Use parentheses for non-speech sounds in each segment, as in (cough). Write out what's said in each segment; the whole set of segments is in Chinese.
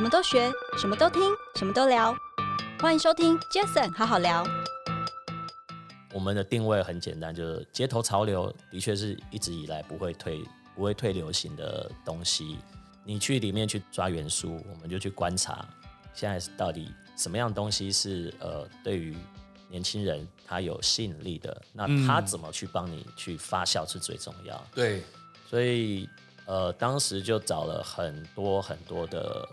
什么都学，什么都听，什么都聊。欢迎收听 Jason 好好聊。我们的定位很简单，就是街头潮流的确是一直以来不会退、不会退流行的东西。你去里面去抓元素，我们就去观察，现在到底什么样东西是呃对于年轻人他有吸引力的？那他怎么去帮你去发酵是最重要。对，所以呃当时就找了很多很多的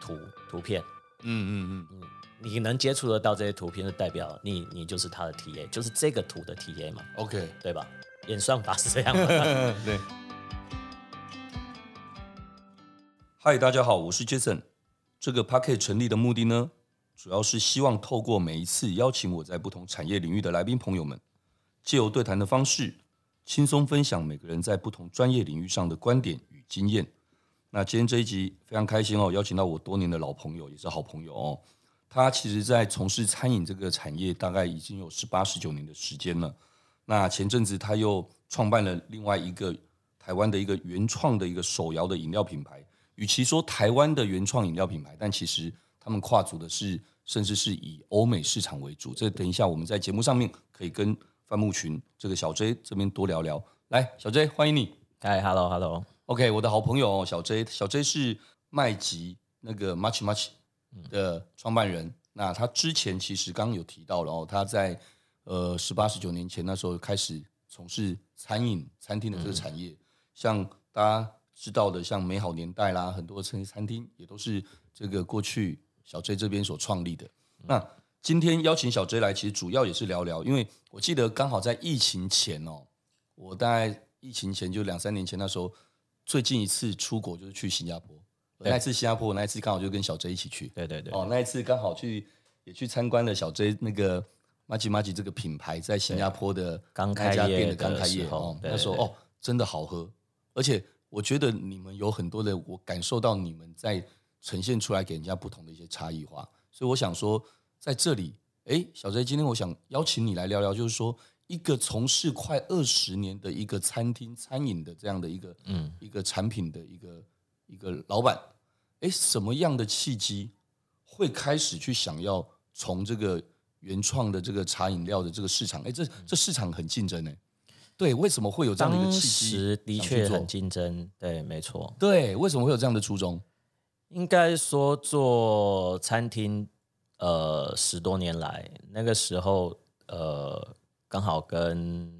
图图片。嗯嗯嗯嗯。你能接触得到这些图片，就代表你你就是他的 TA，就是这个图的 TA 嘛？OK，对吧？演算法是这样 (laughs) 的。对。嗨，大家好，我是 Jason。这个 Podcast 成立的目的呢，主要是希望透过每一次邀请我在不同产业领域的来宾朋友们，借由对谈的方式，轻松分享每个人在不同专业领域上的观点与经验。那今天这一集非常开心哦，邀请到我多年的老朋友，也是好朋友哦。他其实，在从事餐饮这个产业，大概已经有十八、十九年的时间了。那前阵子，他又创办了另外一个台湾的一个原创的一个手摇的饮料品牌。与其说台湾的原创饮料品牌，但其实他们跨足的是，甚至是以欧美市场为主。这等一下我们在节目上面可以跟范慕群这个小 J 这边多聊聊。来，小 J，欢迎你。嗨，Hello，Hello。OK，我的好朋友小 J，小 J 是麦吉那个 Much Much。的创办人，那他之前其实刚刚有提到了哦，他在呃十八十九年前那时候开始从事餐饮餐厅的这个产业，嗯、像大家知道的，像美好年代啦，很多餐餐厅也都是这个过去小 J 这边所创立的。嗯、那今天邀请小 J 来，其实主要也是聊聊，因为我记得刚好在疫情前哦，我大概疫情前就两三年前那时候，最近一次出国就是去新加坡。那一次新加坡，那一次刚好就跟小 J 一起去。对对对。哦，那一次刚好去也去参观了小 J 那个麻吉麻吉这个品牌在新加坡的刚开业的刚开业哦，那时候哦真的好喝，而且我觉得你们有很多的，我感受到你们在呈现出来给人家不同的一些差异化，所以我想说在这里，哎，小 J 今天我想邀请你来聊聊，就是说一个从事快二十年的一个餐厅餐饮的这样的一个嗯一个产品的一个。一个老板，哎，什么样的契机会开始去想要从这个原创的这个茶饮料的这个市场？哎，这这市场很竞争呢。对，为什么会有这样的一个契机？当时的确很竞争，对，没错。对，为什么会有这样的初衷？应该说做餐厅，呃，十多年来，那个时候，呃，刚好跟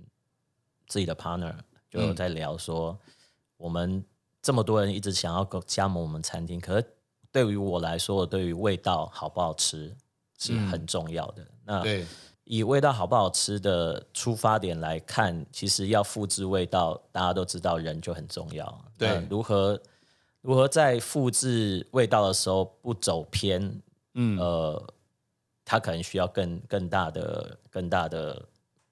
自己的 partner 就有在聊说，嗯、我们。这么多人一直想要加盟我们餐厅，可是对于我来说，对于味道好不好吃是很重要的。嗯、那对以味道好不好吃的出发点来看，其实要复制味道，大家都知道人就很重要。对，如何如何在复制味道的时候不走偏？嗯，呃，他可能需要更更大的更大的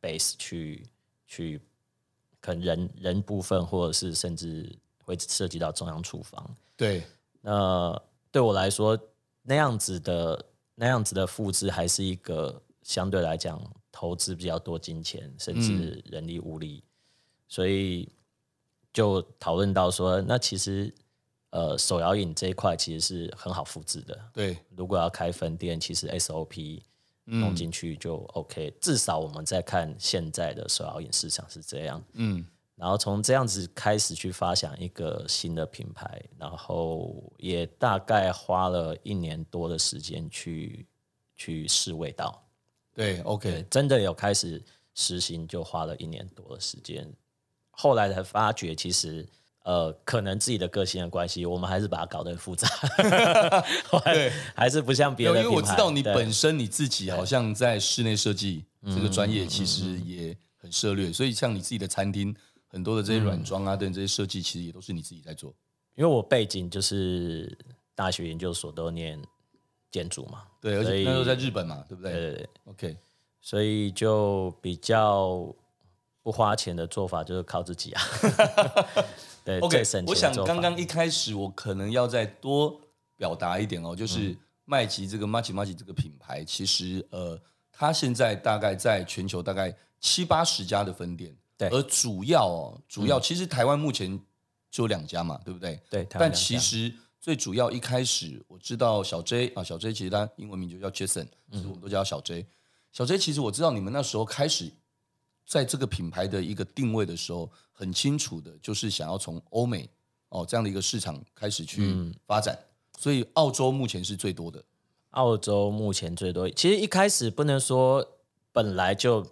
base 去去，可能人人部分，或者是甚至。会涉及到中央厨房，对，那对我来说，那样子的那样子的复制，还是一个相对来讲投资比较多金钱，甚至人力物力，嗯、所以就讨论到说，那其实呃手摇饮这一块其实是很好复制的，对，如果要开分店，其实 SOP 弄进去就 OK，嗯、至少我们在看现在的手摇饮市场是这样，嗯。然后从这样子开始去发想一个新的品牌，然后也大概花了一年多的时间去去试味道。对，OK，对，真的有开始实行，就花了一年多的时间。后来才发觉，其实呃，可能自己的个性的关系，我们还是把它搞得很复杂。(laughs) 对，还是不像别的。因为我知道你本身你自己好像在室内设计这个专业，其实也很涉猎，所以像你自己的餐厅。很多的这些软装啊，等这些设计，其实也都是你自己在做。因为我背景就是大学研究所都念建筑嘛，对，而且那时候在日本嘛，对不对？对对对，OK，所以就比较不花钱的做法就是靠自己啊。(laughs) 对，OK，我想刚刚一开始我可能要再多表达一点哦，就是麦吉这个麻吉麻吉这个品牌，其实呃，它现在大概在全球大概七八十家的分店。对，而主要哦，主要其实台湾目前就两家嘛，对不对？对，但其实最主要一开始我知道小 J 啊，小 J 其实他英文名就叫 Jason，所以我们都叫小 J。嗯、小 J 其实我知道你们那时候开始在这个品牌的一个定位的时候，很清楚的就是想要从欧美哦这样的一个市场开始去发展，嗯、所以澳洲目前是最多的。澳洲目前最多，其实一开始不能说本来就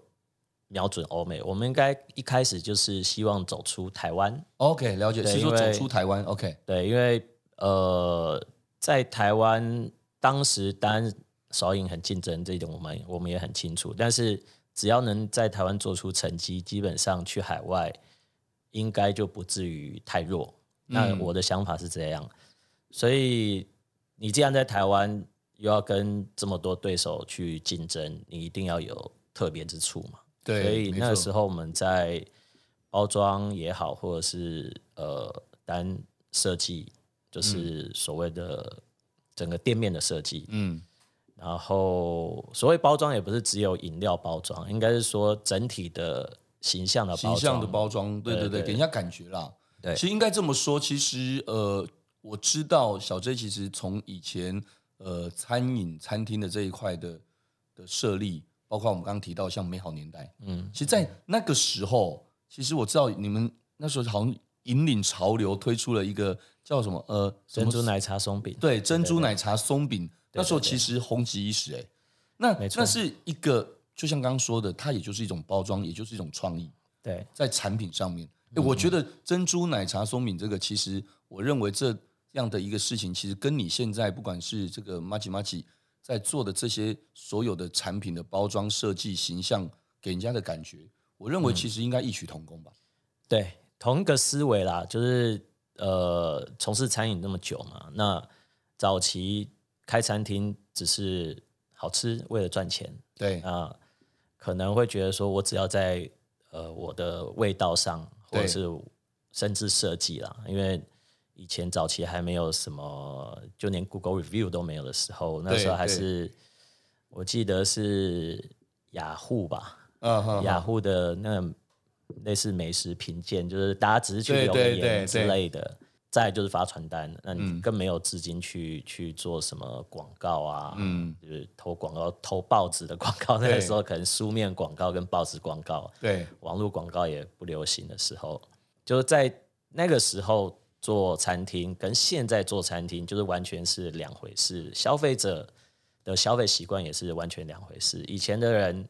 瞄准欧美，我们应该一开始就是希望走出台湾。OK，了解，是说走出台湾。OK，对，因为呃，在台湾当时当然少饮很竞争，这一点我们我们也很清楚。但是只要能在台湾做出成绩，基本上去海外应该就不至于太弱。那我的想法是这样，嗯、所以你既然在台湾。又要跟这么多对手去竞争，你一定要有特别之处嘛？对，所以那个时候我们在包装也好，或者是呃单设计，就是所谓的整个店面的设计，嗯，然后所谓包装也不是只有饮料包装，应该是说整体的形象的包装，形象的包装，对对对，对对。对给人家感觉啦。对，其实应该这么说，其实呃，我知道小 J 其实从以前。呃，餐饮餐厅的这一块的的设立，包括我们刚刚提到像美好年代，嗯，其实，在那个时候，其实我知道你们那时候好像引领潮流，推出了一个叫什么呃珍珠奶茶松饼，对，珍珠奶茶松饼，那时候其实红极一时，哎，那那是一个，就像刚刚说的，它也就是一种包装，也就是一种创意，对，在产品上面，哎，我觉得珍珠奶茶松饼这个，其实我认为这。这样的一个事情，其实跟你现在不管是这个麻吉麻吉在做的这些所有的产品的包装设计、形象，给人家的感觉，我认为其实应该异曲同工吧。嗯、对，同一个思维啦，就是呃，从事餐饮那么久嘛，那早期开餐厅只是好吃，为了赚钱。对啊，可能会觉得说我只要在呃我的味道上，或者是甚至设计啦，因为。以前早期还没有什么，就连 Google Review 都没有的时候，那时候还是我记得是雅虎吧，嗯雅虎的那类似美食评鉴，就是大家只是去留言之类的。再就是发传单，那你更没有资金去去做什么广告啊，嗯，就是投广告、投报纸的广告。(laughs) 那个时候可能书面广告跟报纸广告，对，网络广告也不流行的时候，就是在那个时候。做餐厅跟现在做餐厅就是完全是两回事，消费者的消费习惯也是完全两回事。以前的人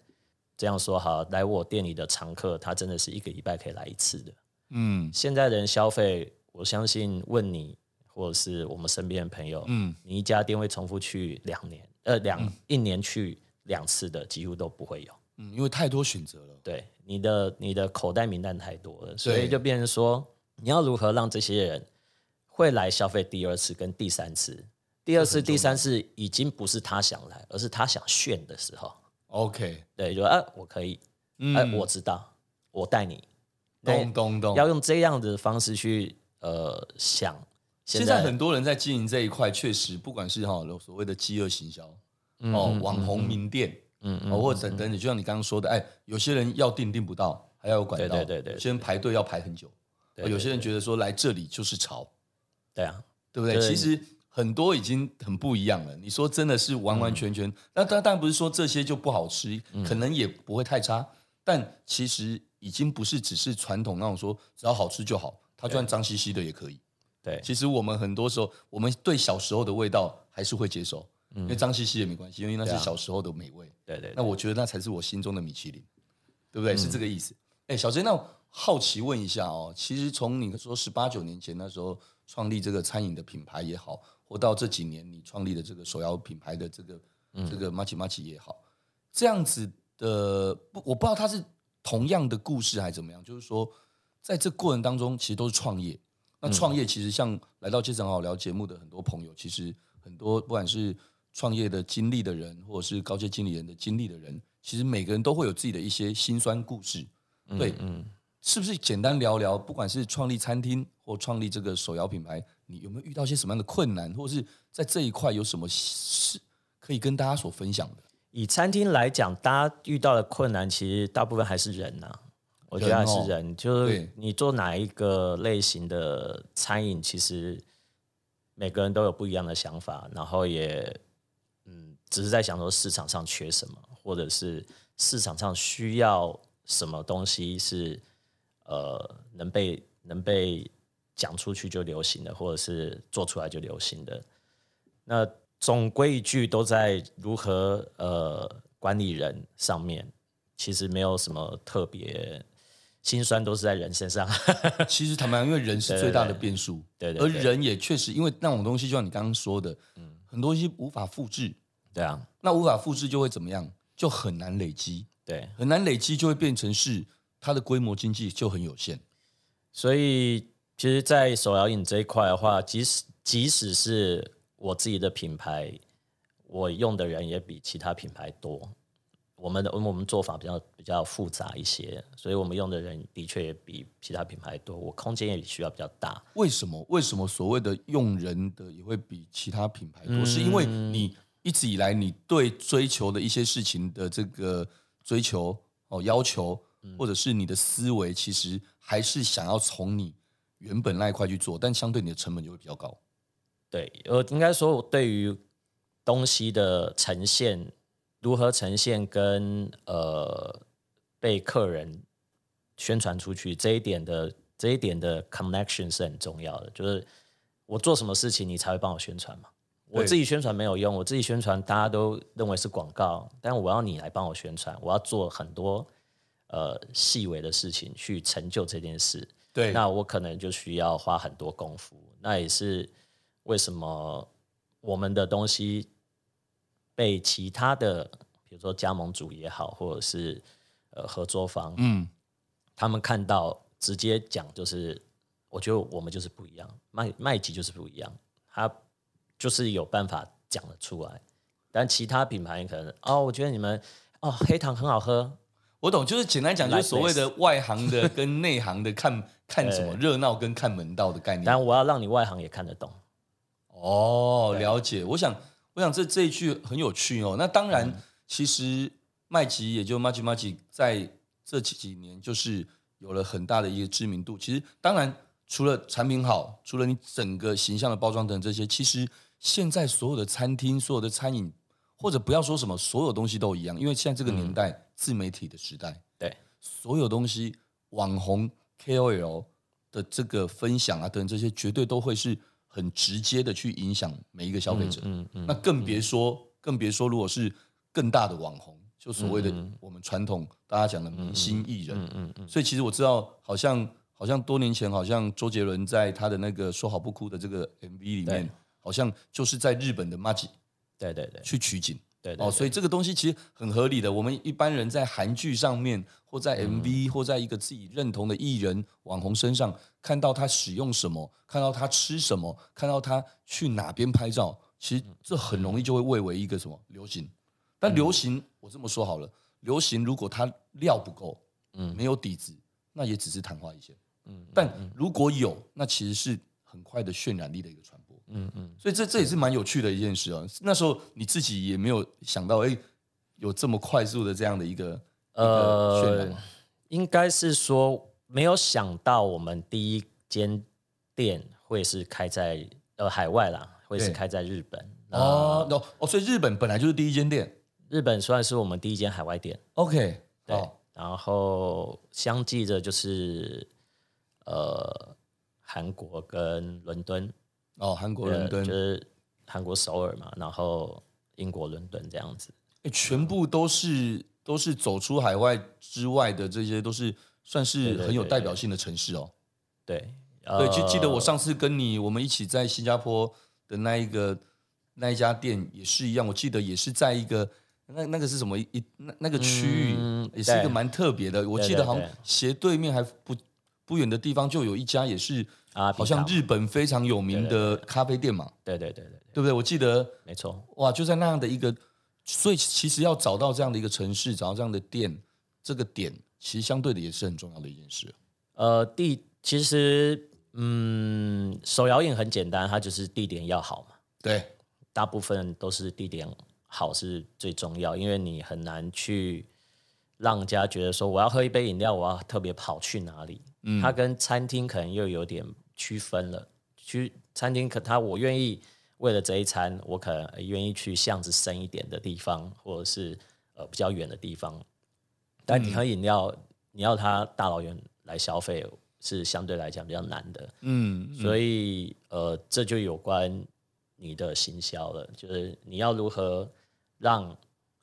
这样说好，来我店里的常客，他真的是一个礼拜可以来一次的。嗯，现在的人消费，我相信问你或者是我们身边的朋友，嗯，你一家店会重复去两年，呃，两、嗯、一年去两次的几乎都不会有。嗯，因为太多选择了。对，你的你的口袋名单太多了，所以就变成说。你要如何让这些人会来消费第二次跟第三次？第二次、第三次已经不是他想来，而是他想炫的时候。OK，对，就啊，我可以，哎、嗯，我知道，我带你，咚咚咚，要用这样的方式去呃想。现在很多人在经营这一块，确实不管是哈所谓的饥饿行销哦，网红名店，嗯嗯，或者等等，你就像你刚刚说的，哎，有些人要订订不到，还要有管道，对对对，有些人排队要排很久。对对对，有些人觉得说来这里就是潮，对啊，对不对？其实很多已经很不一样了。你说真的是完完全全，那当然不是说这些就不好吃，嗯、可能也不会太差。但其实已经不是只是传统那种说只要好吃就好，它就算脏兮兮的也可以。对，其实我们很多时候，我们对小时候的味道还是会接受，嗯、因为脏兮兮也没关系，因为那是小时候的美味。对，对对，那我觉得那才是我心中的米其林，对不对？嗯、是这个意思。哎，小 J，那。好奇问一下哦，其实从你说十八九年前那时候创立这个餐饮的品牌也好，或到这几年你创立的这个手摇品牌的这个、嗯、这个麻吉麻吉也好，这样子的不，我不知道它是同样的故事还是怎么样。就是说，在这过程当中，其实都是创业。那创业其实像来到街上好好聊节目的很多朋友，其实很多不管是创业的经历的人，或者是高阶经理人的经历的人，其实每个人都会有自己的一些辛酸故事。对，嗯。嗯是不是简单聊聊？不管是创立餐厅或创立这个手摇品牌，你有没有遇到一些什么样的困难，或者是在这一块有什么是可以跟大家所分享的？以餐厅来讲，大家遇到的困难其实大部分还是人呐、啊。我觉得还是人，就是你做哪一个类型的餐饮，其实每个人都有不一样的想法，然后也嗯，只是在想说市场上缺什么，或者是市场上需要什么东西是呃能被能被讲出去就流行的，或者是做出来就流行的。那总归一句，都在如何呃管理人上面，其实没有什么特别。心酸都是在人身上。(laughs) 其实坦白讲，因为人是最大的变数，对，(laughs) 对，对，对，而人也确实因为那种东西，就像你刚刚说的，嗯，很多东西无法复制，对啊，那无法复制就会怎么样？就很难累积，对，很难累积就会变成是它的规模经济就很有限。所以，其实，在手摇饮这一块的话，即使即使是我自己的品牌，我用的人也比其他品牌多。我们的我们做法比较比较复杂一些，所以我们用的人的确也比其他品牌多，我空间也需要比较大。为什么？为什么所谓的用人的也会比其他品牌多？嗯、是因为你一直以来你对追求的一些事情的这个追求哦要求，或者是你的思维，其实还是想要从你原本那一块去做，但相对你的成本就会比较高。对，呃，应该说我对于东西的呈现。如何呈现跟呃被客人宣传出去这一点的这一点的 connection 是很重要的，就是我做什么事情你才会帮我宣传嘛？我自己宣传没有用，我自己宣传大家都认为是广告，但我要你来帮我宣传，我要做很多呃细微的事情去成就这件事。对，那我可能就需要花很多功夫。那也是为什么我们的东西。被其他的，比如说加盟主也好，或者是呃合作方，嗯，他们看到直接讲，就是我觉得我们就是不一样，麦麦吉就是不一样，他就是有办法讲得出来。但其他品牌可能哦，我觉得你们哦黑糖很好喝，我懂，就是简单讲，就是所谓的外行的 (laughs) 跟内行的看看什么热闹跟看门道的概念。但我要让你外行也看得懂。哦，了解，我想。我想这这一句很有趣哦。那当然，嗯、其实麦吉也就麻吉麻吉在这几几年就是有了很大的一个知名度。其实当然除了产品好，除了你整个形象的包装等这些，其实现在所有的餐厅、所有的餐饮，或者不要说什么，所有东西都一样。因为现在这个年代、嗯、自媒体的时代，对所有东西网红 KOL 的这个分享啊等这些，绝对都会是。很直接的去影响每一个消费者，嗯嗯，嗯，那更别说，嗯、更别说，如果是更大的网红，就所谓的我们传统大家讲的明星艺人，嗯，嗯，所以其实我知道，好像好像多年前，好像周杰伦在他的那个说好不哭的这个 MV 里面，好像就是在日本的 Maji，，对对对，去取景。对，对，对，哦，所以这个东西其实很合理的。我们一般人在韩剧上面，或在 MV，或在一个自己认同的艺人网红身上，看到他使用什么，看到他吃什么，看到他去哪边拍照，其实这很容易就会蔚为一个什么流行。但流行，我这么说好了，流行如果它料不够，嗯，没有底子，那也只是昙花一现。嗯，但如果有，那其实是很快的渲染力的一个。嗯嗯，所以这这也是蛮有趣的一件事啊。那时候你自己也没有想到，哎，有这么快速的这样的一个呃，应该是说没有想到我们第一间店会是开在呃海外啦，会是开在日本哦哦哦，所以日本本来就是第一间店，日本算是我们第一间海外店。OK，对，哦、然后相继着就是呃韩国跟伦敦。哦，韩国伦敦。就是韩国首尔嘛，然后英国伦敦这样子，欸，全部都是都是走出海外之外的，这些都是算是很有代表性的城市哦。对对，对，就记得我上次跟你我们一起在新加坡的那一个那一家店也是一样，我记得也是在一个那那个是什么？一那那个区域，嗯，也是一个蛮特别的，我记得好像斜对面还不不远的地方就有一家也是。啊，好像日本非常有名的咖啡店嘛，对对对对，对不对？我记得没错，哇，就在那样的一个，所以其实要找到这样的一个城市，找到这样的店，这个点其实相对的也是很重要的一件事。呃，地其实，嗯，手摇饮很简单，它就是地点要好嘛。对，大部分都是地点好是最重要，因为你很难去让人家觉得说，我要喝一杯饮料，我要特别跑去哪里。嗯，它跟餐厅可能又有点。区分了，去餐厅，可他我愿意为了这一餐，我可能愿意去巷子深一点的地方，或者是呃比较远的地方。但你喝饮料，嗯、你要他大老远来消费，是相对来讲比较难的。嗯，嗯所以呃，这就有关你的行销了，就是你要如何让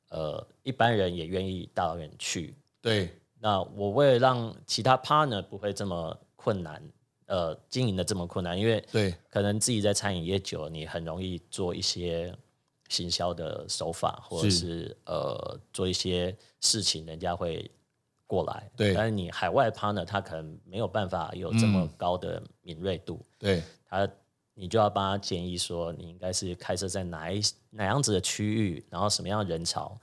呃一般人也愿意大老远去。对，那我为了让其他 partner 不会这么困难，呃，经营的这么困难，因为对，可能自己在餐饮业久了，你很容易做一些行销的手法，或者是，是呃做一些事情，人家会过来。对，但是你海外 partner 他可能没有办法有这么高的敏锐度。嗯、对，他你就要帮他建议说，你应该是开设在哪一哪样子的区域，然后什么样的人潮。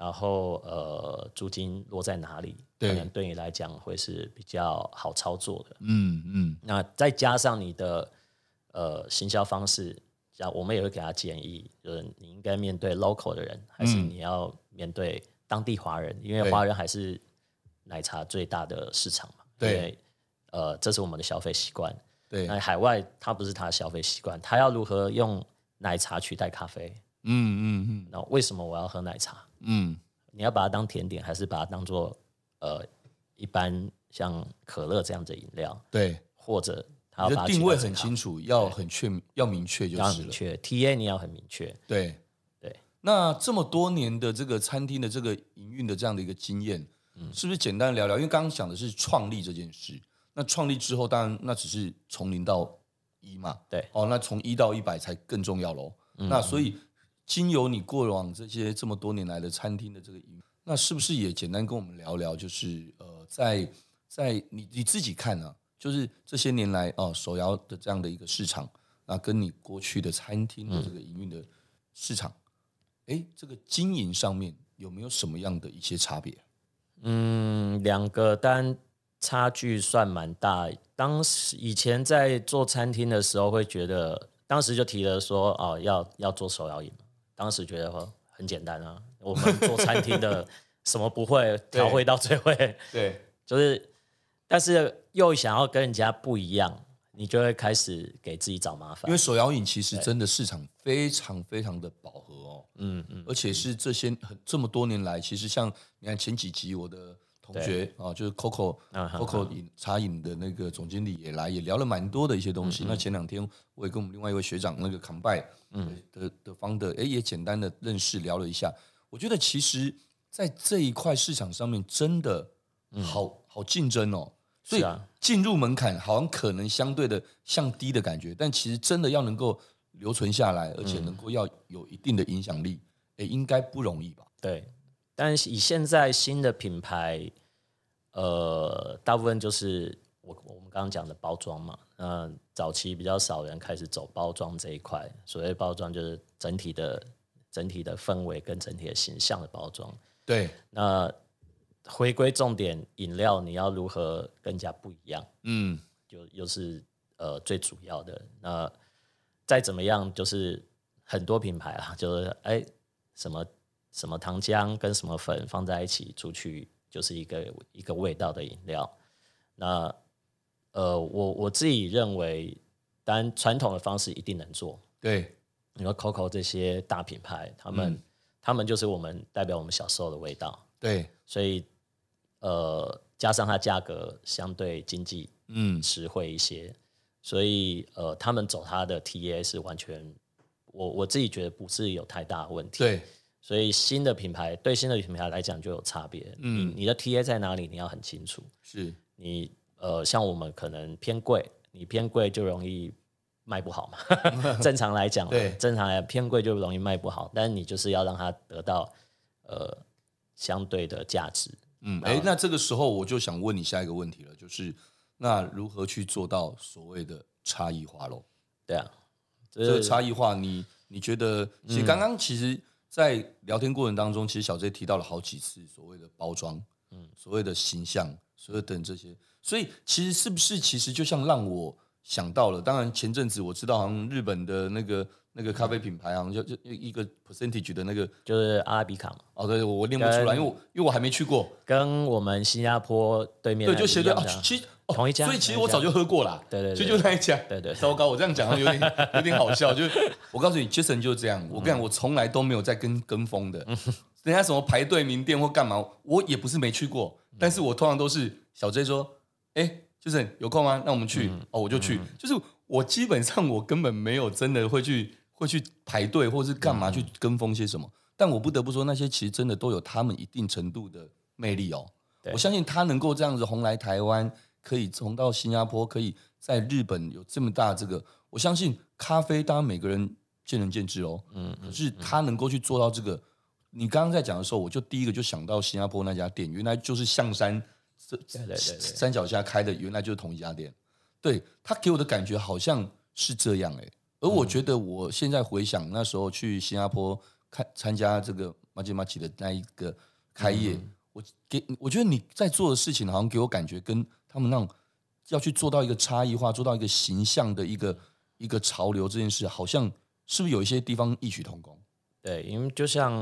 然后呃，租金落在哪里？可能对你来讲会是比较好操作的。嗯嗯。那再加上你的呃行销方式，像我们也会给他建议，就是你应该面对 local 的人，还是你要面对当地华人？嗯、因为华人还是奶茶最大的市场嘛。对。因为呃，这是我们的消费习惯。对。那海外他不是他的消费习惯，他要如何用奶茶取代咖啡？嗯嗯嗯。那为什么我要喝奶茶？嗯，你要把它当甜点，还是把它当做呃一般像可乐这样的饮料？对，或者它要定位很清楚，要很确要明确就是了。要明确，TA 你要很明确。对对。那这么多年的这个餐厅的这个营运的这样的一个经验，嗯，是不是简单聊聊？因为刚刚讲的是创立这件事，那创立之后，当然那只是从零到一嘛。对。哦，那从一到一百才更重要喽。嗯，那所以。经由你过往这些这么多年来的餐厅的这个营，那是不是也简单跟我们聊聊？就是呃，在在你你自己看啊，就是这些年来哦、呃，手摇的这样的一个市场，那跟你过去的餐厅的这个营运的市场，哎、嗯，这个经营上面有没有什么样的一些差别？嗯，两个单差距算蛮大。当时以前在做餐厅的时候，会觉得当时就提了说哦，要要做手摇饮。当时觉得很简单啊，我们做餐厅的 (laughs) 什么不会，调会到最会。对，就是，但是又想要跟人家不一样，你就会开始给自己找麻烦。因为手摇饮其实真的市场非常非常的饱和哦，嗯嗯，而且是这些很这么多年来，其实像你看前几集我的。同学啊，就是 Coco Coco 饮茶饮的那个总经理也来，也聊了蛮多的一些东西。嗯嗯，那前两天我也跟我们另外一位学长那个 Combine 的的方的，哎，也简单的认识聊了一下。我觉得其实，在这一块市场上面，真的好、嗯、好竞争哦。所以进入门槛好像可能相对的像低的感觉，但其实真的要能够留存下来，而且能够要有一定的影响力，哎，应该不容易吧？对。但是以现在新的品牌。呃，大部分就是我我们刚刚讲的包装嘛。嗯，早期比较少人开始走包装这一块。所谓包装，就是整体的整体的氛围跟整体的形象的包装。对。那回归重点，饮料你要如何更加不一样？嗯，就又是呃最主要的。那再怎么样，就是很多品牌啊，就是哎什么什么糖浆跟什么粉放在一起出去。就是一个一个味道的饮料，那呃，我我自己认为，当然传统的方式一定能做。对，你说 Coco 这些大品牌，他们、嗯、他们就是我们代表我们小时候的味道。对，所以呃，加上它价格相对经济，嗯，实惠一些，所以呃，他们走它的 TA 是完全，我我自己觉得不是有太大问题。对。所以新的品牌对新的品牌来讲就有差别。嗯，你你的 TA 在哪里？你要很清楚。是你呃，像我们可能偏贵，你偏贵就容易卖不好嘛。(laughs) 正常来讲，对，正常来讲偏贵就容易卖不好。但是你就是要让它得到呃相对的价值。嗯，哎，那这个时候我就想问你下一个问题了，就是那如何去做到所谓的差异化喽？对啊，这个差异化你，你你觉得？其实刚刚其实。在聊天过程当中，其实小 J 提到了好几次所谓的包装，嗯，所谓的形象，所有等这些，所以其实是不是其实就像让我想到了。当然前阵子我知道，好像日本的那个那个咖啡品牌，好像就就一个 percentage 的那个，就是阿拉比卡嘛。哦，对，我我念不出来，因为我因为我还没去过。跟我们新加坡对面对，就斜对啊，其实同一家，所以其实我早就喝过了。对对，其实就那一家。对对，糟糕，我这样讲有点有点好笑。就是我告诉你，Jason 就是这样。我跟你讲，我从来都没有在跟跟风的。人家什么排队名店或干嘛，我也不是没去过，但是我通常都是小 J 说，哎，就是有空吗？那我们去，嗯、哦，我就去。嗯、就是我基本上我根本没有真的会去会去排队或是干嘛去跟风些什么，嗯、但我不得不说，那些其实真的都有他们一定程度的魅力哦。我相信他能够这样子红来台湾，可以红到新加坡，可以在日本有这么大这个，我相信咖啡当然每个人见仁见智哦。嗯，可是他能够去做到这个。你刚刚在讲的时候，我就第一个就想到新加坡那家店，原来就是象山山脚下开的，原来就是同一家店。对，他给我的感觉好像是这样哎，而我觉得我现在回想那时候去新加坡看参加这个马吉马奇的那一个开业，嗯、我给我觉得你在做的事情，好像给我感觉跟他们那种要去做到一个差异化，做到一个形象的一个一个潮流这件事，好像是不是有一些地方异曲同工？对，因为就像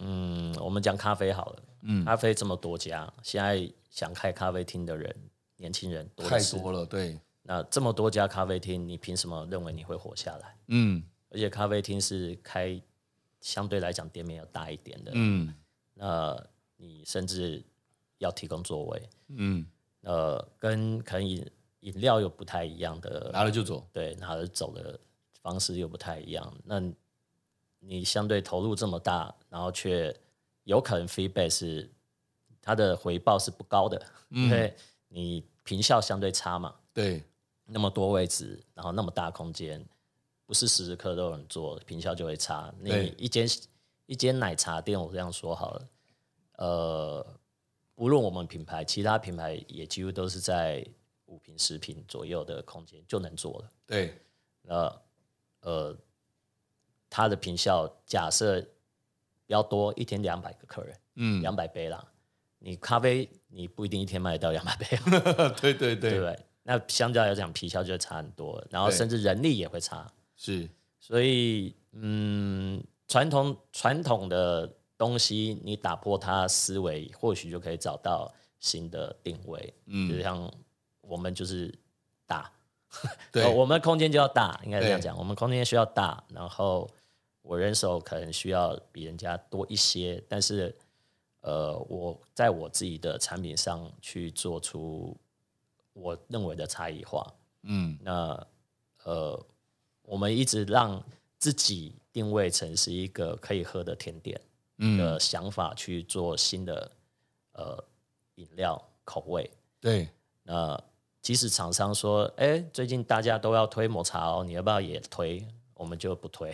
嗯，我们讲咖啡好了，嗯，咖啡这么多家，现在想开咖啡厅的人，年轻人多太多了，对。那这么多家咖啡厅，你凭什么认为你会活下来？嗯，而且咖啡厅是开相对来讲店面要大一点的，嗯，那你甚至要提供座位，嗯，呃，跟可能饮饮料又不太一样的，拿了就走，对，拿了走的方式又不太一样，那。你相对投入这么大，然后却有可能 feedback 是它的回报是不高的，嗯、因为你平效相对差嘛。对，那么多位置，然后那么大空间，不是时时刻都有人做，平效就会差。你一间一间奶茶店，我这样说好了，呃，无论我们品牌，其他品牌也几乎都是在五平十平左右的空间就能做了。对，那呃。它的坪效假设要多，一天两百个客人，嗯，两百杯啦。你咖啡你不一定一天卖得到两百杯，(laughs) 对对对，对不对？那相较来讲，坪效就会差很多，然后甚至人力也会差。是，所以嗯，传统传统的东西，你打破它思维，或许就可以找到新的定位。嗯，就像我们就是大，对，(laughs) 我们空间就要大，应该这样讲，对我们空间需要大，然后。我人手可能需要比人家多一些，但是，呃，我在我自己的产品上去做出我认为的差异化。嗯，那呃，我们一直让自己定位成是一个可以喝的甜点的想法去做新的呃饮料口味。对，那即使厂商说，哎，最近大家都要推抹茶哦，你要不要也推？我们就不推。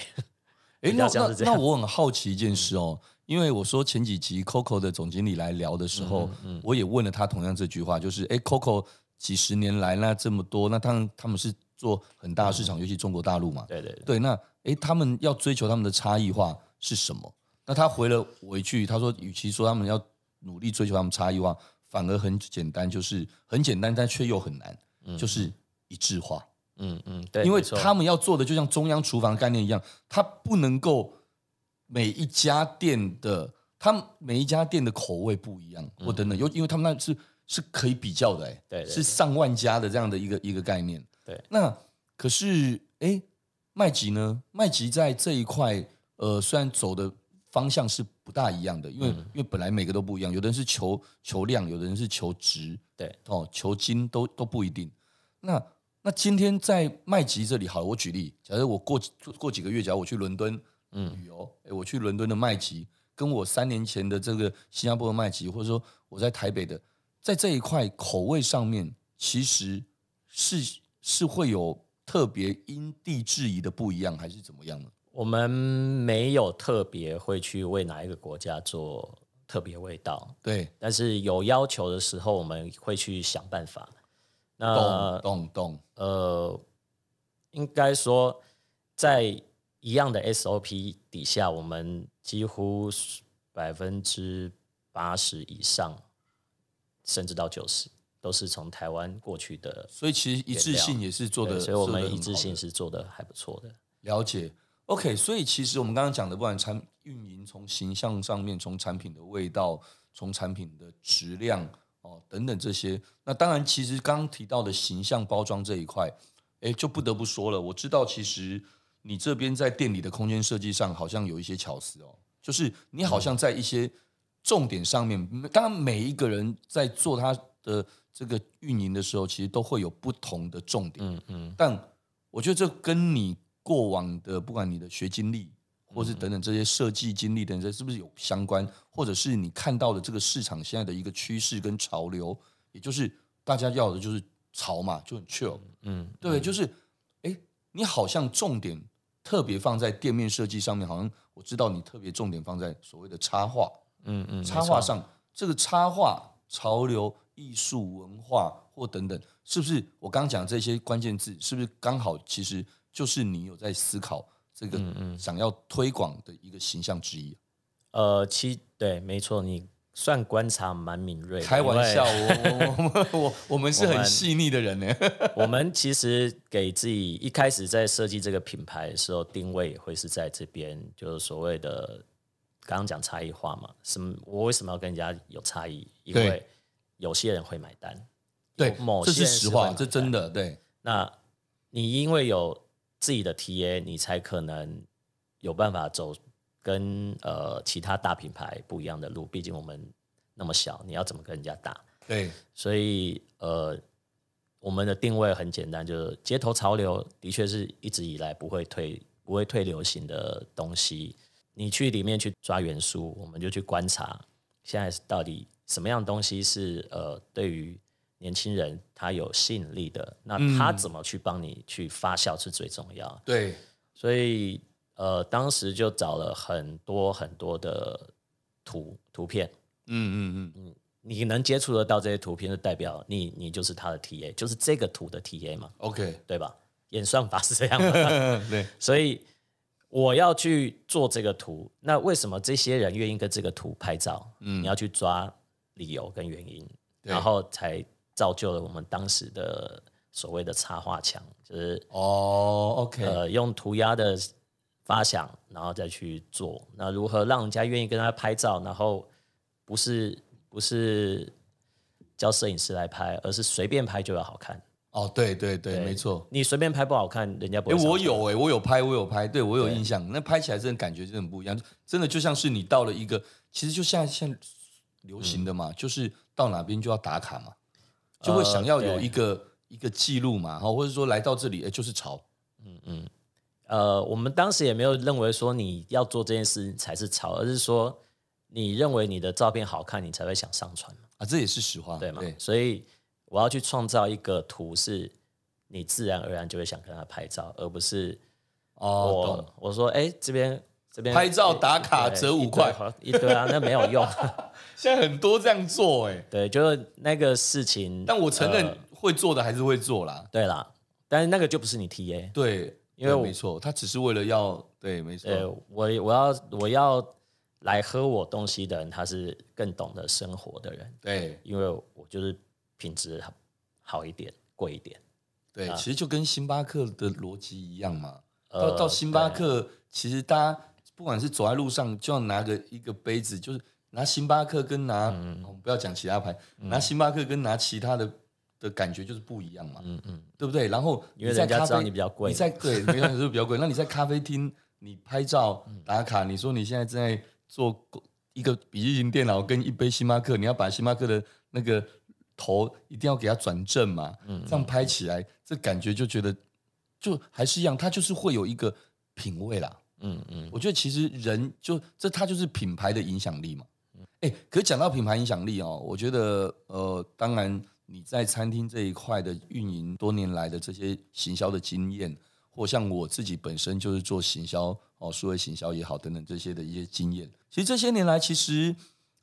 哎，那那那我很好奇一件事哦，嗯、因为我说前几集 Coco 的总经理来聊的时候，嗯嗯、我也问了他同样这句话，就是哎，Coco 几十年来那这么多，那他们他们是做很大的市场，嗯、尤其中国大陆嘛，对对对，对，那哎，他们要追求他们的差异化是什么？那他回了我一句，他说，与其说他们要努力追求他们差异化，反而很简单，就是很简单，但却又很难，嗯、就是一致化。嗯嗯，对，因为他们要做的就像中央厨房概念一样，他不能够每一家店的，他们每一家店的口味不一样，或等等，有因为他们那是是可以比较的，哎，对，是上万家的这样的一个一个概念。对，那可是哎，麦吉呢？麦吉在这一块，呃，虽然走的方向是不大一样的，因为因为本来每个都不一样，有的人是求求量，有的人是求值，对，哦，求精都都不一定。那那今天在麦吉这里，好了，我举例，假如我过过几个月，假如我去伦敦旅游，哎、嗯，我去伦敦的麦吉，跟我三年前的这个新加坡的麦吉，或者说我在台北的，在这一块口味上面，其实是是会有特别因地制宜的不一样，还是怎么样呢？我们没有特别会去为哪一个国家做特别味道，对，但是有要求的时候，我们会去想办法。那懂懂懂，呃，应该说，在一样的 SOP 底下，我们几乎百分之八十以上，甚至到九十，都是从台湾过去的，所以其实一致性也是做的，所以我们一致性是做的还不错的。了解，OK，所以其实我们刚刚讲的，不管产运营，从形象上面，从产品的味道，从产品的质量哦等等这些，那当然其实刚刚提到的形象包装这一块，哎，就不得不说了。我知道其实你这边在店里的空间设计上，好像有一些巧思哦，就是你好像在一些重点上面，嗯、当然每一个人在做他的。这个运营的时候，其实都会有不同的重点。嗯嗯。但我觉得这跟你过往的，不管你的学经历，或是等等这些设计经历等等，是不是有相关？或者是你看到的这个市场现在的一个趋势跟潮流，也就是大家要的就是潮嘛，就很 chill。嗯。对，就是，哎，你好像重点特别放在店面设计上面，好像我知道你特别重点放在所谓的插画。嗯嗯。插画上，这个插画潮流。艺术文化或等等，是不是我刚刚讲这些关键字，是不是刚好其实就是你有在思考这个想要推广的一个形象之一？呃，其对，没错，你算观察蛮敏锐。开玩笑，我我我 (laughs) 我们是很细腻的人呢。(laughs) 我们其实给自己一开始在设计这个品牌的时候，定位会是在这边，就是所谓的刚刚讲差异化嘛。什么？我为什么要跟人家有差异？因为有些人会买单，对，某些这是实话，这真的对。那你因为有自己的 TA，你才可能有办法走跟呃其他大品牌不一样的路。毕竟我们那么小，你要怎么跟人家打？对，所以呃，我们的定位很简单，就是街头潮流的确是一直以来不会退、不会退流行的东西。你去里面去抓元素，我们就去观察现在到底。什么样东西是呃对于年轻人他有吸引力的？那他怎么去帮你去发酵是最重要。对，所以呃当时就找了很多很多的图图片。嗯嗯嗯，你能接触得到这些图片，就代表你你就是他的 TA，就是这个图的 TA 嘛。OK，对吧？演算法是这样的。(laughs) 对，所以。我要去做这个图，那为什么这些人愿意跟这个图拍照？嗯，你要去抓理由跟原因，然后才造就了我们当时的所谓的插画墙，就是哦，OK，呃，用涂鸦的发想，然后再去做。那如何让人家愿意跟他拍照？然后不是不是叫摄影师来拍，而是随便拍就要好看。哦，对对对，对没错。你随便拍不好看，人家不会。哎，我有哎，我有拍，我有拍，对我有印象。那拍起来真的感觉真的很不一样，真的就像是你到了一个，其实就像现流行的嘛，嗯、就是到哪边就要打卡嘛，就会想要有一个、呃、一个记录嘛，或者说来到这里，哎，就是潮。嗯嗯。呃，我们当时也没有认为说你要做这件事才是潮，而是说你认为你的照片好看，你才会想上传啊，这也是实话，对吗？对，所以。我要去创造一个图，是你自然而然就会想跟他拍照，而不是我哦，我说哎，这边这边拍照打卡折五块，一堆啊，那没有用。(laughs) 现在很多这样做，哎，对，就是那个事情。但我承认会做的还是会做啦，对啦，但是那个就不是你 TA，对，因为没错，他只是为了要对，没错，我我要我要来喝我东西的人，他是更懂得生活的人，对，因为我就是。品质好一点，贵一点，对，其实就跟星巴克的逻辑一样嘛。到到星巴克，其实大家不管是走在路上，就要拿个一个杯子，就是拿星巴克跟拿，我们不要讲其他牌，拿星巴克跟拿其他的的感觉就是不一样嘛。嗯嗯，对不对？然后因为人家知道你比较贵，你在对，没错，是比较贵。那你在咖啡厅，你拍照打卡，你说你现在正在做一个笔记型电脑跟一杯星巴克，你要把星巴克的那个。头一定要给它转正嘛，这样拍起来，这感觉就觉得就还是一样，它就是会有一个品味啦。嗯嗯，我觉得其实人就这，它就是品牌的影响力嘛。哎，可讲到品牌影响力哦，我觉得呃，当然你在餐厅这一块的运营多年来的这些行销的经验，或像我自己本身就是做行销哦，数位行销也好等等这些的一些经验，其实这些年来其实。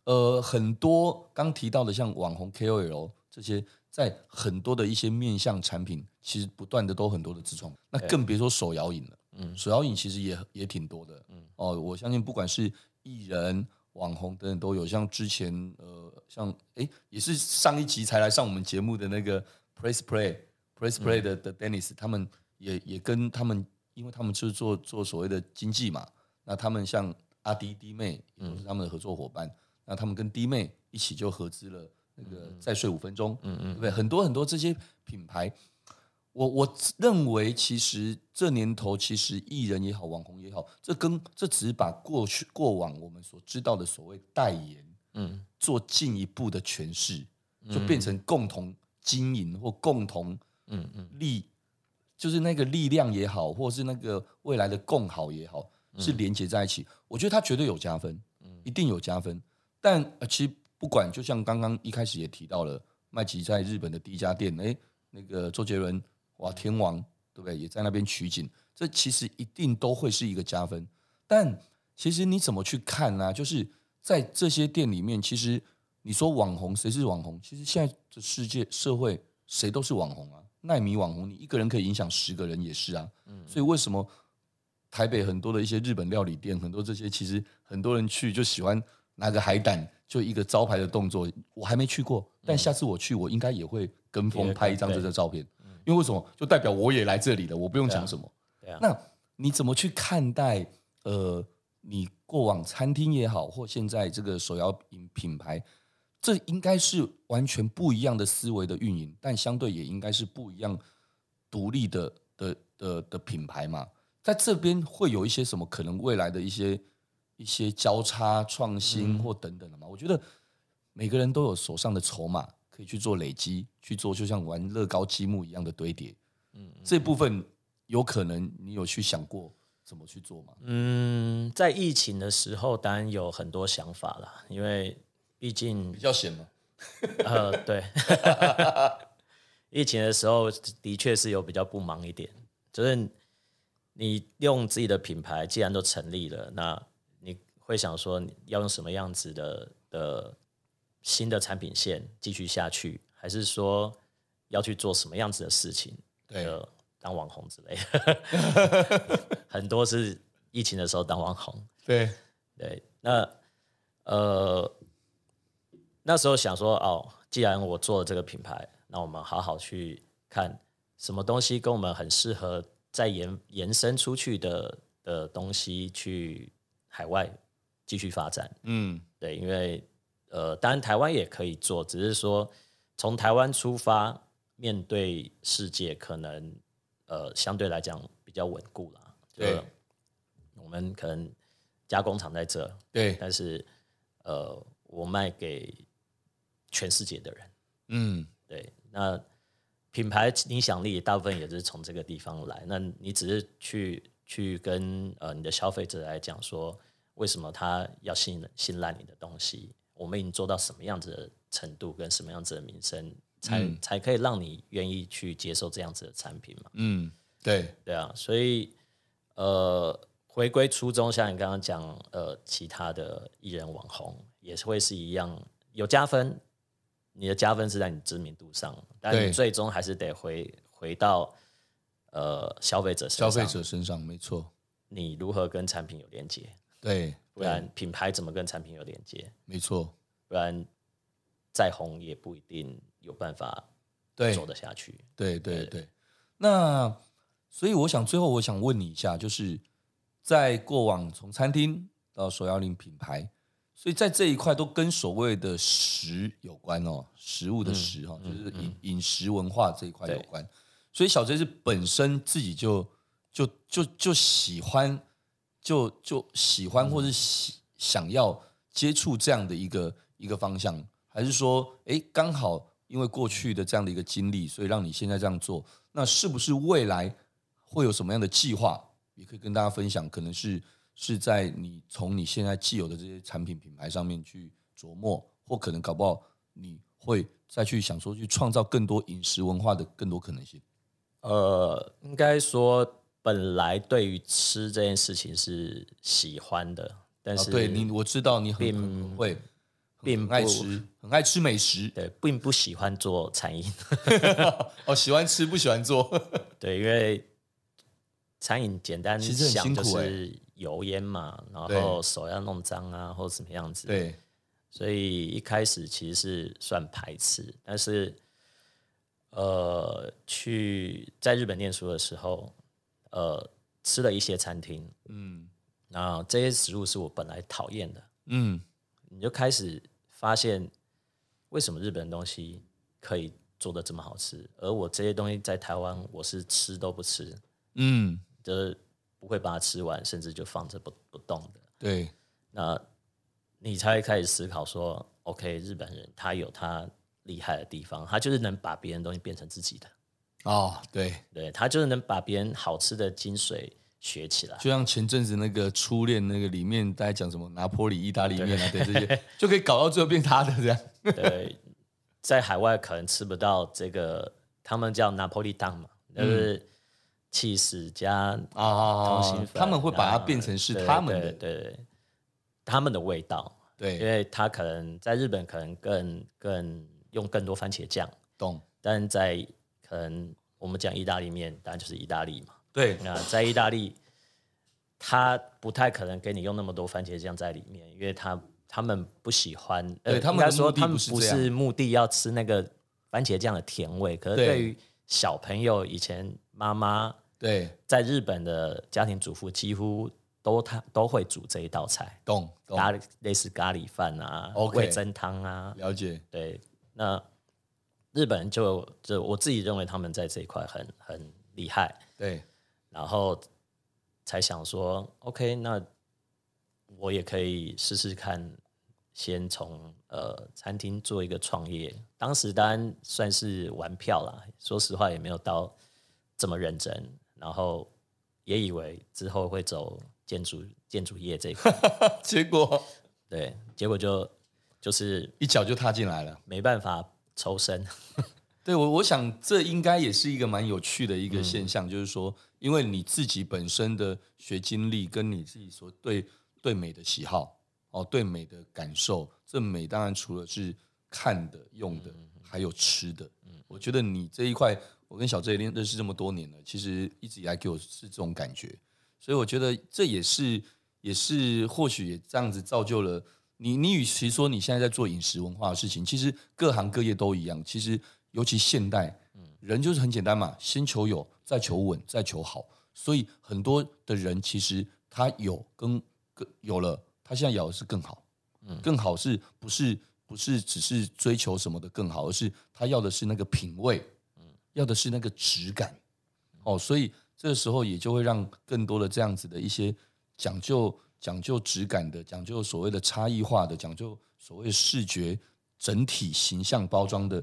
呃，很多刚提到的像网红 KOL 这些，在很多的一些面向产品，其实不断的都很多的自创，那更别说手摇饮了。嗯，手摇饮其实也也挺多的。嗯，哦，我相信不管是艺人网红等等都有，像之前呃，像哎，也是上一集才来上我们节目的那个 Press Play Press Play 的、嗯、的 Dennis，他们也也跟他们，因为他们就是做做所谓的经济嘛，那他们像阿迪弟妹也是他们的合作伙伴，嗯、那他们跟弟妹一起就合资了那个再睡五分钟，嗯嗯，对不对？很多很多这些品牌。我我认为，其实这年头，其实艺人也好，网红也好，这跟这只是把过去过往我们所知道的所谓代言，嗯，做进一步的诠释，就变成共同经营或共同，嗯嗯力，就是那个力量也好，或是那个未来的共好也好，是连接在一起。我觉得它绝对有加分，一定有加分。但其实不管，就像刚刚一开始也提到了，麦吉在日本的第一家店，哎，那个周杰伦。哇，天王对不对？也在那边取景，这其实一定都会是一个加分。但其实你怎么去看呢？就是在这些店里面，其实你说网红谁是网红？其实现在的世界社会谁都是网红啊。奈米网红，你一个人可以影响十个人也是啊。所以为什么台北很多的一些日本料理店，很多这些其实很多人去就喜欢拿个海胆，就一个招牌的动作。我还没去过，但下次我去，我应该也会跟风拍一张这个照片。因为为什么？就代表我也来这里了，我不用讲什么。对啊。那你怎么去看待？呃，你过往餐厅也好，或现在这个手摇饮品牌，这应该是完全不一样的思维的运营，但相对也应该是不一样独立的的的的品牌嘛。在这边会有一些什么可能未来的一些一些交叉创新或等等的嘛？我觉得每个人都有手上的筹码。可以去做累积，去做就像玩乐高积木一样的堆叠。嗯，这部分有可能你有去想过怎么去做吗？嗯，在疫情的时候，当然有很多想法了，因为毕竟比较闲嘛。呃，对，(laughs) 疫情的时候的确是有比较不忙一点，就是你用自己的品牌，既然都成立了，那你会想说你要用什么样子的的。新的产品线继续下去，还是说要去做什么样子的事情？对，当网红之类的，(laughs) 很多是疫情的时候当网红。对对，那呃那时候想说，哦，既然我做了这个品牌，那我们好好去看什么东西跟我们很适合再延延伸出去的的东西，去海外继续发展。嗯，对，因为。呃，当然台湾也可以做，只是说从台湾出发，面对世界可能呃相对来讲比较稳固啦。对，我们可能加工厂在这，对，但是呃，我卖给全世界的人，嗯，对。那品牌影响力大部分也是从这个地方来。那你只是去去跟呃你的消费者来讲说，为什么他要信信赖你的东西？我们已经做到什么样子的程度，跟什么样子的名声，才、嗯、才可以让你愿意去接受这样子的产品嘛？嗯，对，对啊，所以呃，回归初衷，像你刚刚讲，呃，其他的艺人网红也是会是一样有加分，你的加分是在你知名度上，但你最终还是得回回到呃消费者身上，消费者身上没错，你如何跟产品有连接？对。不然品牌怎么跟产品有连接？没错，不然再红也不一定有办法对走得下去。对对对，对，那所以我想最后我想问你一下，就是在过往从餐厅到手摇饮品牌，所以在这一块都跟所谓的食有关哦，食物的食哈、嗯，就是饮饮食文化这一块有关。所以小 J 是本身自己就就就就喜欢。就就喜欢或是喜想要接触这样的一个一个方向，还是说，哎，刚好因为过去的这样的一个经历，所以让你现在这样做？那是不是未来会有什么样的计划，也可以跟大家分享？可能是是在你从你现在既有的这些产品品牌上面去琢磨，或可能搞不好你会再去想说去创造更多饮食文化的更多可能性。呃，应该说。本来对于吃这件事情是喜欢的，但是、啊、对你我知道你很，很会，并不爱吃，很爱吃美食，(laughs) 对，并不喜欢做餐饮。(laughs) 哦，喜欢吃不喜欢做，(laughs) 对，因为餐饮简单想就是油烟嘛，然后手要弄脏啊，或者什么样子。对，所以一开始其实是算排斥，但是呃，去在日本念书的时候，呃，吃了一些餐厅，嗯，然后这些食物是我本来讨厌的，嗯，你就开始发现为什么日本的东西可以做的这么好吃，而我这些东西在台湾我是吃都不吃，嗯，就是。不会把它吃完，甚至就放着不不动的。对，那你才会开始思考说，OK，日本人他有他厉害的地方，他就是能把别人东西变成自己的。哦，对，对，他就是能把别人好吃的精髓学起来。就像前阵子那个初恋那个里面，大家讲什么拿坡里意大利面啊，对，对这些就可以搞到最后变他的这样。(laughs) 对，在海外可能吃不到这个，他们叫拿坡里档嘛，就是。嗯起司加啊，通心粉，他们会把它变成是他们的，对，他们的味道，对，因为他可能在日本可能更更用更多番茄酱，懂，但在可能我们讲意大利面，当然就是意大利嘛，对，那在意大利，他不太可能给你用那么多番茄酱在里面，因为他他们不喜欢，对，他们说他们不是目的要吃那个番茄酱的甜味，可是对于小朋友以前妈妈。对，在日本的家庭主妇几乎都他都会煮这一道菜，懂？咖喱类似咖喱饭啊，味增汤啊，了解。对，那日本人就就我自己认为他们在这一块很很厉害，对，然后才想说，OK，那我也可以试试看，先从呃餐厅做一个创业。当时当然算是玩票啦，说实话也没有到这么认真。然后也以为之后会走建筑建筑业这一块，(laughs) 结果对，结果就就是一脚就踏进来了，没办法抽身。(laughs) 对，我我想这应该也是一个蛮有趣的一个现象，嗯、就是说，因为你自己本身的学经历跟你自己所对对美的喜好哦，对美的感受，这美当然除了是看的、用的，嗯、还有吃的。嗯、我觉得你这一块。我跟小 J 认识这么多年了，其实一直以来给我是这种感觉，所以我觉得这也是也是或许也这样子造就了你。你与其说你现在在做饮食文化的事情，其实各行各业都一样。其实尤其现代，人就是很简单嘛，先求有，再求稳，再求好。所以很多的人其实他有跟更有了，他现在要的是更好，嗯更好是不是不是只是追求什么的更好，而是他要的是那个品味。嗯要的是那个质感，哦，所以这个时候也就会让更多的这样子的一些讲究讲究质感的、讲究所谓的差异化的、讲究所谓视觉整体形象包装的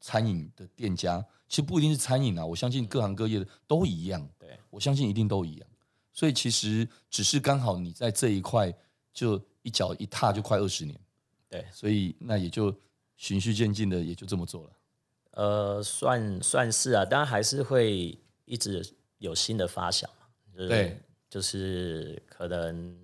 餐饮的店家，其实不一定是餐饮啊，我相信各行各业的都一样。对，我相信一定都一样。所以其实只是刚好你在这一块就一脚一踏就快二十年，对，所以那也就循序渐进的也就这么做了。呃，算算是啊，当然还是会一直有新的发想嘛。就是、对，就是可能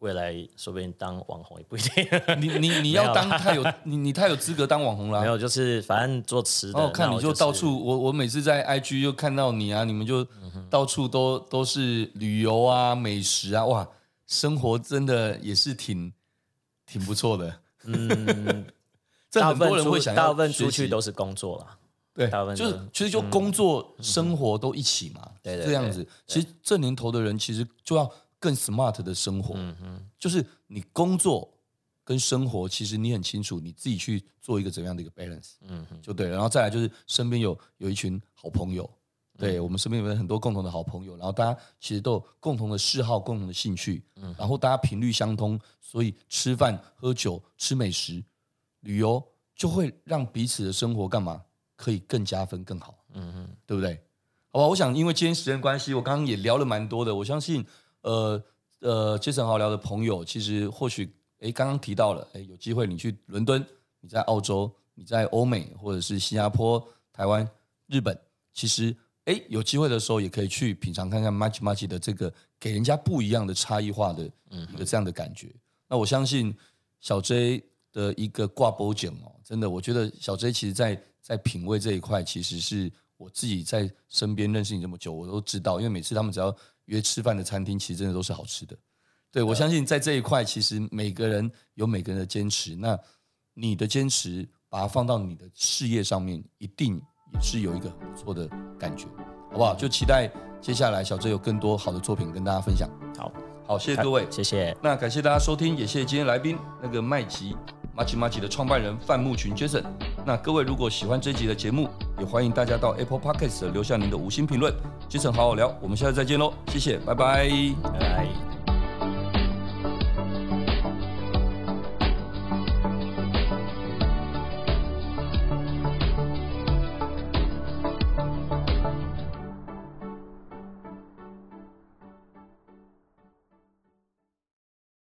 未来说不定当网红也不一定。(laughs) 你你你要当太有你你太有资格当网红了。没有，就是反正做吃的。哦，看你就到处，我、就是、我每次在 IG 就看到你啊，你们就到处都都是旅游啊、美食啊，哇，生活真的也是挺挺不错的。嗯。(laughs) 这很多人会想要，大部分出去都是工作了，对，大部分就是其实就工作、嗯、生活都一起嘛，对，对，对，这样子。其实这年头的人其实就要更 smart 的生活，嗯嗯，就是你工作跟生活，其实你很清楚，你自己去做一个怎样的一个 balance，嗯哼，就对了。然后再来就是身边有有一群好朋友，对，我们身边有很多共同的好朋友，然后大家其实都有共同的嗜好、共同的兴趣，嗯，然后大家频率相通，所以吃饭、喝酒、吃美食。旅游就会让彼此的生活干嘛可以更加分更好，嗯嗯，对不对？好吧，我想因为今天时间关系，我刚刚也聊了蛮多的。我相信，呃呃，杰森好聊的朋友，其实或许诶，刚刚提到了，诶，有机会你去伦敦，你在澳洲，你在欧美，或者是新加坡、台湾、日本，其实诶，有机会的时候也可以去品尝看看 Machi Machi 的这个给人家不一样的差异化的一个这样的感觉。嗯、那我相信小 J。的一个挂脖颈哦，真的，我觉得小 J 其实在在品味这一块，其实是我自己在身边认识你这么久，我都知道，因为每次他们只要约吃饭的餐厅，其实真的都是好吃的。对，我相信在这一块，其实每个人有每个人的坚持。那你的坚持，把它放到你的事业上面，一定也是有一个很不错的感觉，好不好？就期待接下来小哲有更多好的作品跟大家分享。好，好，谢谢各位，谢谢。那感谢大家收听，也谢谢今天来宾那个麦吉麻吉麻吉的创办人范木群 Jason。那各位如果喜欢这集的节目，也欢迎大家到 Apple Podcast 留下您的五星评论。基层好好聊，我们下次再见喽，谢谢，拜拜，拜拜。